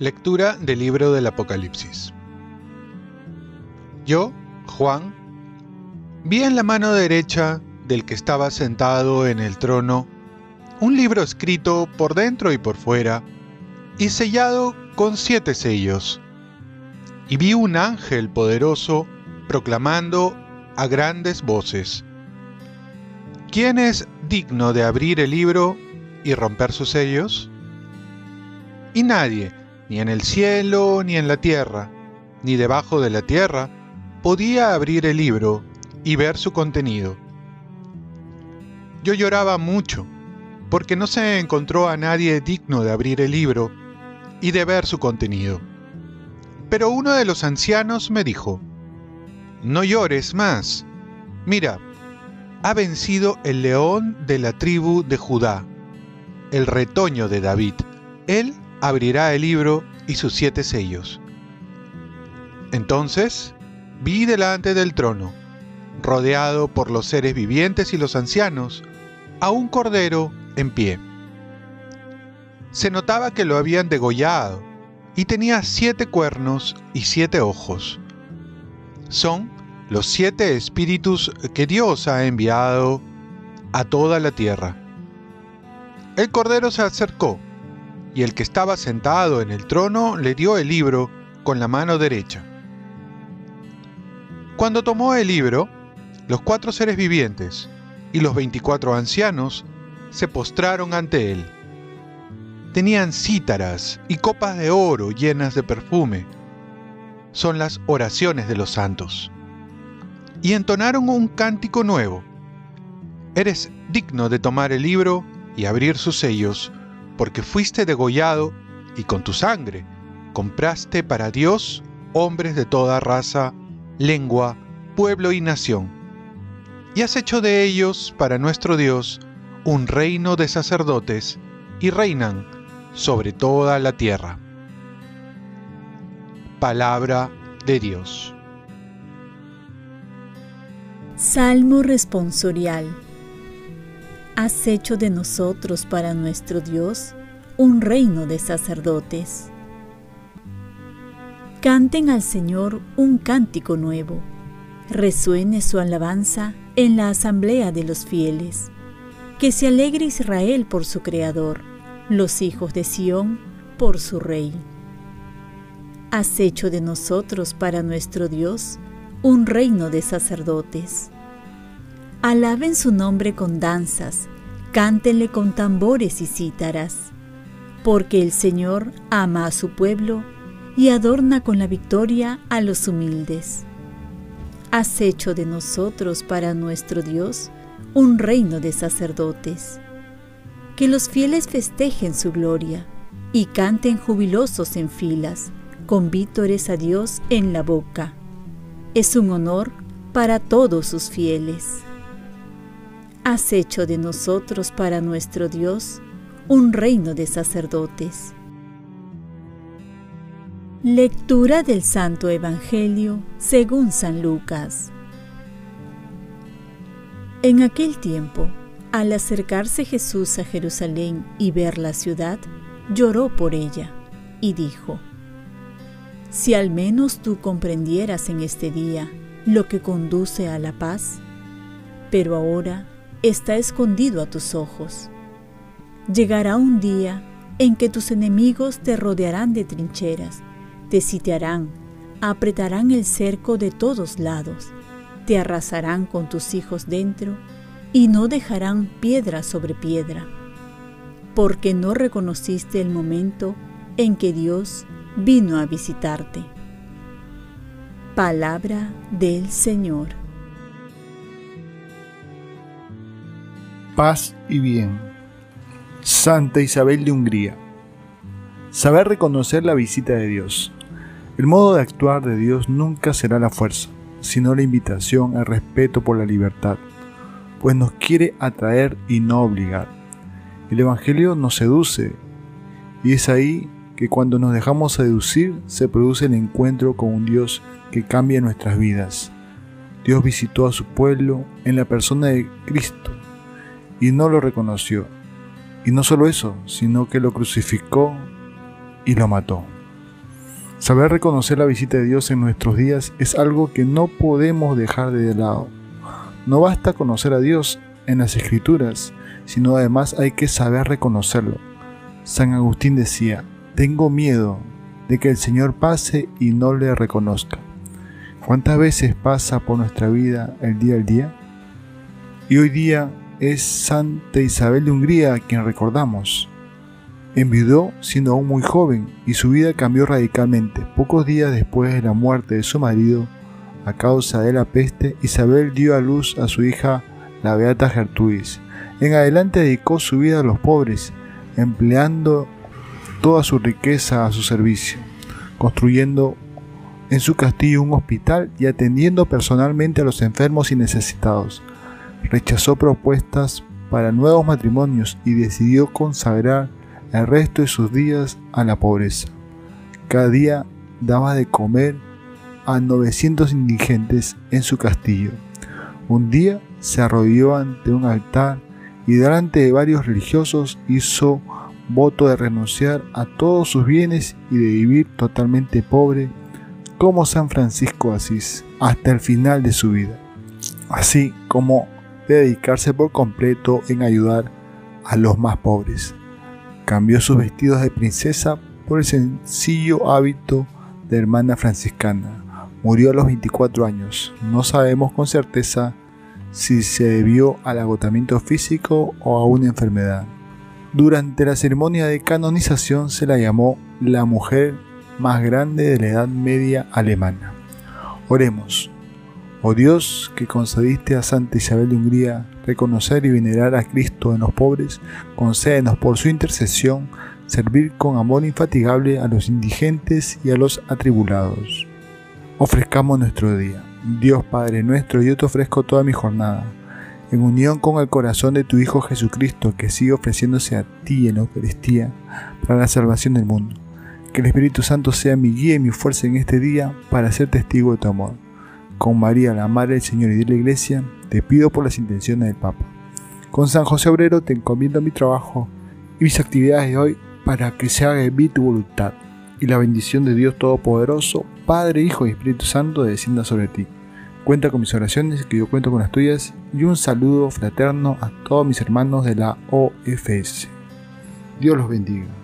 Lectura del libro del Apocalipsis. Yo, Juan, vi en la mano derecha del que estaba sentado en el trono un libro escrito por dentro y por fuera y sellado con siete sellos. Y vi un ángel poderoso proclamando a grandes voces, ¿quién es digno de abrir el libro y romper sus sellos? Y nadie, ni en el cielo, ni en la tierra, ni debajo de la tierra, podía abrir el libro y ver su contenido. Yo lloraba mucho, porque no se encontró a nadie digno de abrir el libro y de ver su contenido. Pero uno de los ancianos me dijo, No llores más. Mira, ha vencido el león de la tribu de Judá, el retoño de David. Él abrirá el libro y sus siete sellos. Entonces vi delante del trono, rodeado por los seres vivientes y los ancianos, a un cordero en pie. Se notaba que lo habían degollado y tenía siete cuernos y siete ojos. Son los siete espíritus que Dios ha enviado a toda la tierra. El cordero se acercó y el que estaba sentado en el trono le dio el libro con la mano derecha. Cuando tomó el libro, los cuatro seres vivientes y los veinticuatro ancianos se postraron ante él. Tenían cítaras y copas de oro llenas de perfume. Son las oraciones de los santos. Y entonaron un cántico nuevo. Eres digno de tomar el libro y abrir sus sellos porque fuiste degollado y con tu sangre compraste para Dios hombres de toda raza, lengua, pueblo y nación. Y has hecho de ellos para nuestro Dios un reino de sacerdotes y reinan sobre toda la tierra. Palabra de Dios. Salmo responsorial has hecho de nosotros para nuestro Dios un reino de sacerdotes. Canten al Señor un cántico nuevo, resuene su alabanza en la asamblea de los fieles. Que se alegre Israel por su Creador, los hijos de Sión por su Rey. Has hecho de nosotros para nuestro Dios un reino de sacerdotes. Alaben su nombre con danzas, cántenle con tambores y cítaras, porque el Señor ama a su pueblo y adorna con la victoria a los humildes. Has hecho de nosotros para nuestro Dios un reino de sacerdotes. Que los fieles festejen su gloria y canten jubilosos en filas, con vítores a Dios en la boca. Es un honor para todos sus fieles has hecho de nosotros para nuestro Dios un reino de sacerdotes. Lectura del Santo Evangelio según San Lucas. En aquel tiempo, al acercarse Jesús a Jerusalén y ver la ciudad, lloró por ella y dijo, Si al menos tú comprendieras en este día lo que conduce a la paz, pero ahora está escondido a tus ojos. Llegará un día en que tus enemigos te rodearán de trincheras, te sitiarán, apretarán el cerco de todos lados, te arrasarán con tus hijos dentro y no dejarán piedra sobre piedra, porque no reconociste el momento en que Dios vino a visitarte. Palabra del Señor. Paz y bien. Santa Isabel de Hungría. Saber reconocer la visita de Dios. El modo de actuar de Dios nunca será la fuerza, sino la invitación al respeto por la libertad, pues nos quiere atraer y no obligar. El Evangelio nos seduce, y es ahí que cuando nos dejamos seducir se produce el encuentro con un Dios que cambia nuestras vidas. Dios visitó a su pueblo en la persona de Cristo y no lo reconoció. Y no solo eso, sino que lo crucificó y lo mató. Saber reconocer la visita de Dios en nuestros días es algo que no podemos dejar de lado. No basta conocer a Dios en las escrituras, sino además hay que saber reconocerlo. San Agustín decía, tengo miedo de que el Señor pase y no le reconozca. ¿Cuántas veces pasa por nuestra vida el día al día? Y hoy día es Santa Isabel de Hungría quien recordamos. Enviudó siendo aún muy joven y su vida cambió radicalmente. Pocos días después de la muerte de su marido, a causa de la peste, Isabel dio a luz a su hija, la beata Gertrudis. En adelante dedicó su vida a los pobres, empleando toda su riqueza a su servicio, construyendo en su castillo un hospital y atendiendo personalmente a los enfermos y necesitados. Rechazó propuestas para nuevos matrimonios y decidió consagrar el resto de sus días a la pobreza. Cada día daba de comer a 900 indigentes en su castillo. Un día se arrodilló ante un altar y delante de varios religiosos hizo voto de renunciar a todos sus bienes y de vivir totalmente pobre como San Francisco Asís hasta el final de su vida, así como de dedicarse por completo en ayudar a los más pobres. Cambió sus vestidos de princesa por el sencillo hábito de hermana franciscana. Murió a los 24 años. No sabemos con certeza si se debió al agotamiento físico o a una enfermedad. Durante la ceremonia de canonización se la llamó la mujer más grande de la Edad Media alemana. Oremos. Oh Dios, que concediste a Santa Isabel de Hungría reconocer y venerar a Cristo en los pobres, concédenos por su intercesión servir con amor infatigable a los indigentes y a los atribulados. Ofrezcamos nuestro día. Dios Padre nuestro, yo te ofrezco toda mi jornada, en unión con el corazón de tu Hijo Jesucristo, que sigue ofreciéndose a ti en Eucaristía para la salvación del mundo. Que el Espíritu Santo sea mi guía y mi fuerza en este día para ser testigo de tu amor con María, la Madre del Señor y de la Iglesia, te pido por las intenciones del Papa. Con San José Obrero te encomiendo mi trabajo y mis actividades de hoy para que se haga en mí tu voluntad. Y la bendición de Dios Todopoderoso, Padre, Hijo y Espíritu Santo descienda sobre ti. Cuenta con mis oraciones, que yo cuento con las tuyas, y un saludo fraterno a todos mis hermanos de la OFS. Dios los bendiga.